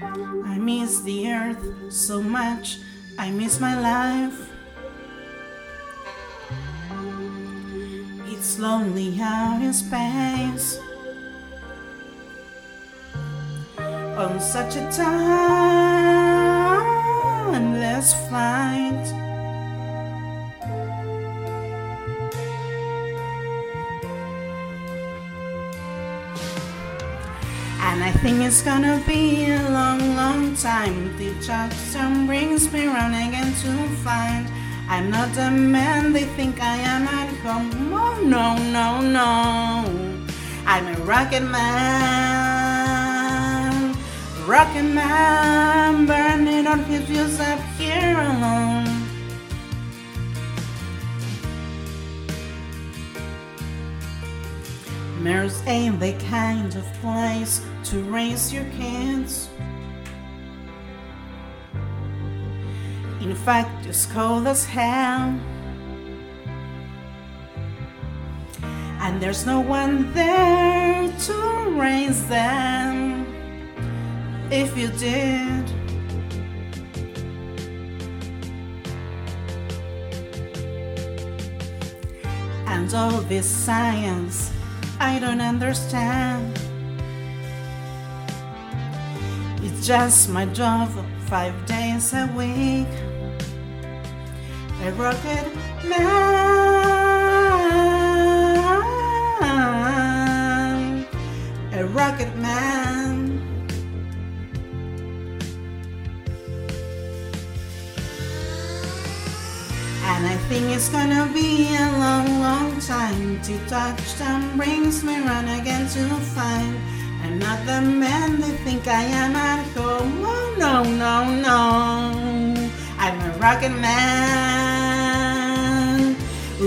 I miss the earth so much, I miss my life. It's lonely out in space on such a timeless flight. I think it's gonna be a long, long time. The Jackson brings me round again to find I'm not the man they think I am at home. Oh, no, no, no. I'm a rocket man. Rocket man, burning on his views up here ain't the kind of place to raise your kids. In fact, it's cold as hell. And there's no one there to raise them if you did. And all this science I don't understand. It's just my job five days a week. A rocket man. A rocket man. And I think it's gonna be a long, long time till touchdown brings me round again to find I'm not the man they think I am at home. Oh no, no, no. I'm a rocket man.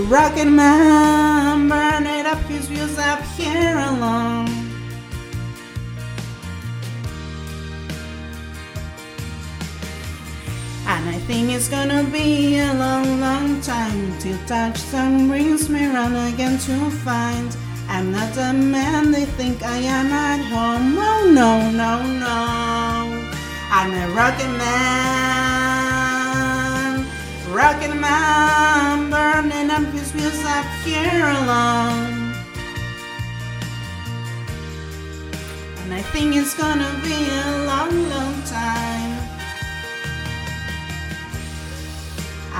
Rocket man, burning up his views up here alone. And I think it's gonna be a long, long time till touchdown brings me round again to find I'm not the man they think I am at home. Oh no, no, no. I'm a rocket man. Rocket man, burning up his wheels up here alone. And I think it's gonna be a long, long time. And I think it's gonna be a long, long time.